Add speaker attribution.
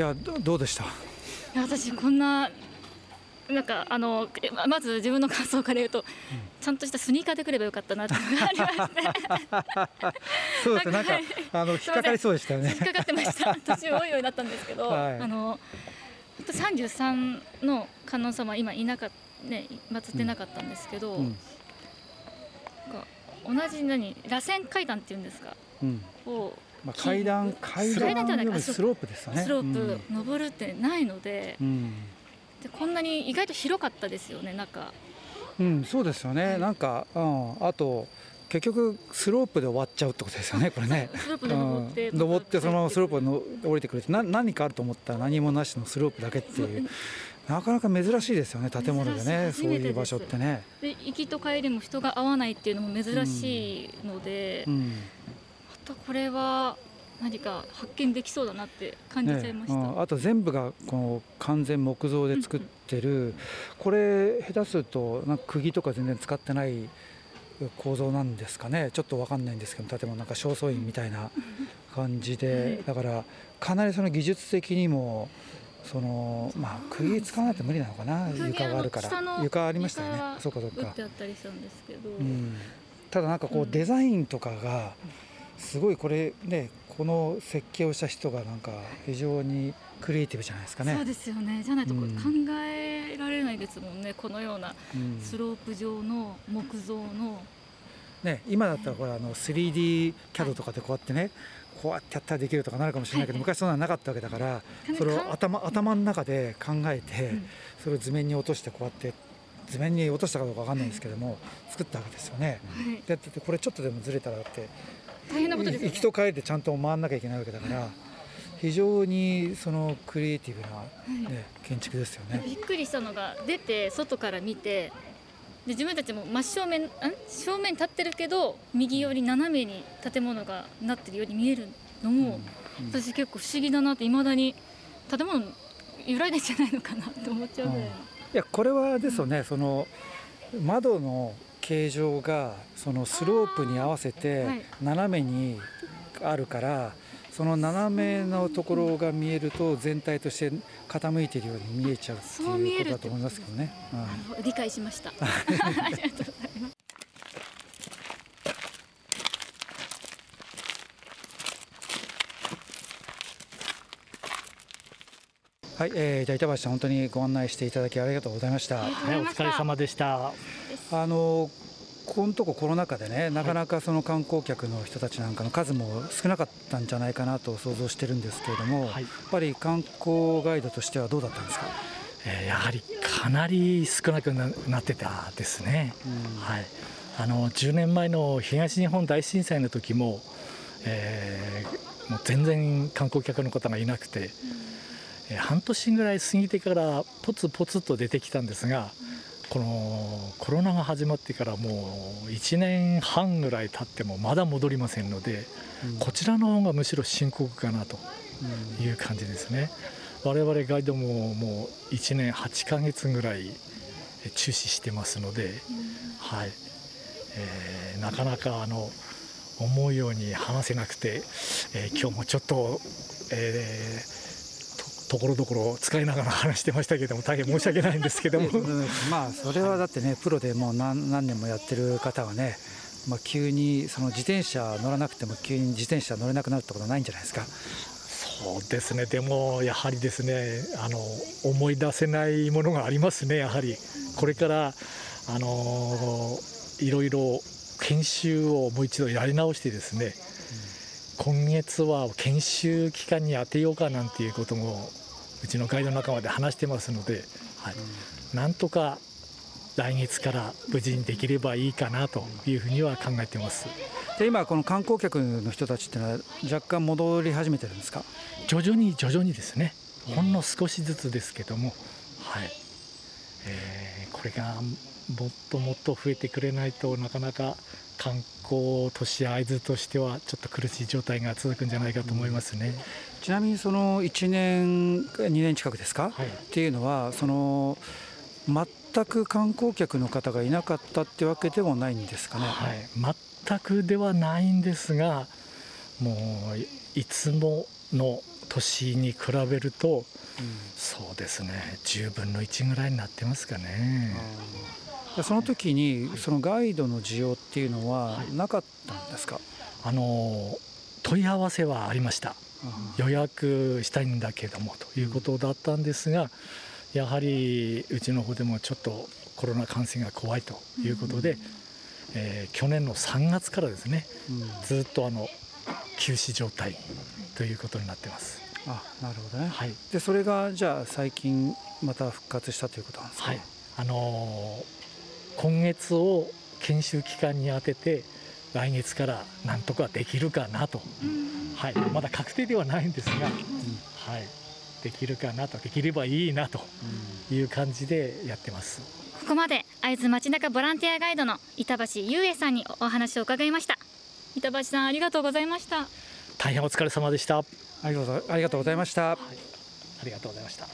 Speaker 1: やどうでした？
Speaker 2: 私こんななんかあのまず自分の感想から言うと、うん、ちゃんとしたスニーカーで来ればよかったなってあ。
Speaker 1: そうですなんか、あの引っかかりそうでしたよね。
Speaker 2: 引っかかってました。途中多いようになったんですけど、はい、あの三十三の観音様今いなかね祀ってなかったんですけど、うん、同じ何螺旋階段っていうんですか、うん、を
Speaker 1: まあ、階段階段じゃないかスロープですよね。
Speaker 2: スロープ登るってないのでうん、でこんなに意外と広かったですよね中。
Speaker 1: うんそうですよね、はい、なんか、うん、あと結局スロープで終わっちゃうってことですよねこれね。
Speaker 2: スロープで登って、
Speaker 1: うん、登ってそのままスロープの降りてくるってな何かあると思ったら何もなしのスロープだけっていう。なかなか珍しいですよね建物でねそういう場所ってね。
Speaker 2: で行きと帰りも人が合わないっていうのも珍しいので、うんうんとこれは何か発見できそうだなって感じちゃいました、ね、
Speaker 1: あと全部がこの完全木造で作ってる、うん。うん、これ下手するとなんか釘とか全然使ってない構造なんですかね。ちょっと分かんないんですけど建物なんか正倉院みたいな感じで、だからかなりその技術的にもそのまあ釘使わないと無理なのかな。床があるから。床ありましたよね。そうかそうか、うん、ただなんかこうデザインとかが、すごいこれねこの設計をした人がなんか非常にクリエイティブじゃないですかね。
Speaker 2: そうですよね。じゃないと考えられないですもんね。うん、このようなスロープ状の木造の。
Speaker 1: ね、今だったらこれあの 3D キャドとかでこうやってね、こうやってやったらできるとかなるかもしれないけど、昔そんなのなかったわけだから、それを頭頭の中で考えて、それを図面に落としてこうやって図面に落としたかどうかわかんないんですけども、作ったわけですよね。でこれちょっとでもずれたらだって
Speaker 2: 大変なことです、
Speaker 1: ね、行きと帰りでちゃんと回らなきゃいけないわけだから非常にそのクリエイティブな、ね、はい、建築ですよね。
Speaker 2: びっくりしたのが出て外から見てで自分たちも真正面ん？正面に立ってるけど右寄り斜めに建物がなってるように見えるのも、うんうん、私結構不思議だなっていまだに建物揺らいでんじゃないのかなと思っちゃうぐらい、うん、い
Speaker 1: やこれはですよね、その窓の形状がそのスロープに合わせて斜めにあるからその斜めのところが見えると全体として傾いているように見えちゃうっていうことだと思いますけどね。
Speaker 2: うん、理解しました。
Speaker 1: はい、えー、じゃあ板橋さん本当にご案内していただきありがとうございました。はい、
Speaker 3: お疲れ様でした。
Speaker 1: あのこのとこコロナ禍でねなかなかその観光客の人たちなんかの数も少なかったんじゃないかなと想像してるんですけれども、はい、やっぱり観光ガイドとしてはどうだったんですか、
Speaker 3: えー、やはりかなり少なくなってたですね、うん、はい、あの10年前の東日本大震災の時も、えー、もう全然観光客の方がいなくて、うん、半年ぐらい過ぎてからポツポツと出てきたんですが、このコロナが始まってからもう1年半ぐらい経ってもまだ戻りませんので、うん、こちらの方がむしろ深刻かなという感じですね。我々ガイドももう1年8ヶ月ぐらい注視してますので、はい。えー、なかなかあの思うように話せなくて、えー、今日もちょっと、えーところどころ使いながら話してましたけども大変申し訳ないんですけども。
Speaker 1: まあそれはだってねプロでもう何何年もやってる方はねまあ、急にその自転車乗らなくても急に自転車乗れなくなるってことないんじゃないですか。
Speaker 3: そうですね。でもやはりですねあの思い出せないものがありますねやはり。これからあのいろいろ研修をもう一度やり直してですね、うん、今月は研修期間に当てようかなんていうこともうちのガイド仲間で話してますので、はい、なんとか来月から無事にできればいいかなというふうには考えてます。
Speaker 1: で今、この観光客の人たちっていうのは若干戻り始めてるんですか？
Speaker 3: 徐々に徐々にですね、ほんの少しずつですけども、はい。えー、これがもっともっと増えてくれないとなかなか観光都市会津としてはちょっと苦しい状態が続くんじゃないかと思いますね。
Speaker 1: ちなみにその1年2年近くですか、はい、っていうのはその全く観光客の方がいなかったってわけでもないんですかね、
Speaker 3: はい、全くではないんですがもういつもの年に比べると、そうですね。10分の1ぐらいになってますかね。
Speaker 1: その時にそのガイドの需要っていうのはなかったんですか、
Speaker 3: あの問い合わせはありました。予約したいんだけどもということだったんですがやはりうちの方でもちょっとコロナ感染が怖いということで、えー、去年の3月からですね、ずっとあの休止状態ということになってます。
Speaker 1: あなるほどね、はい、でそれがじゃあ最近また復活したということなんですか、はい、
Speaker 3: あのー、今月を研修期間に当てて来月からなんとかできるかなと、はい、まだ確定ではないんですが、うん、はい、できるかなと。できればいいなという感じでやってます。
Speaker 2: ここまで会津街中ボランティアガイドの板橋優恵さんにお話を伺いました板橋さんありがとうございました。
Speaker 3: 大変お疲れ様でした。
Speaker 1: ありがとうございました、はい、
Speaker 3: ありがとうございました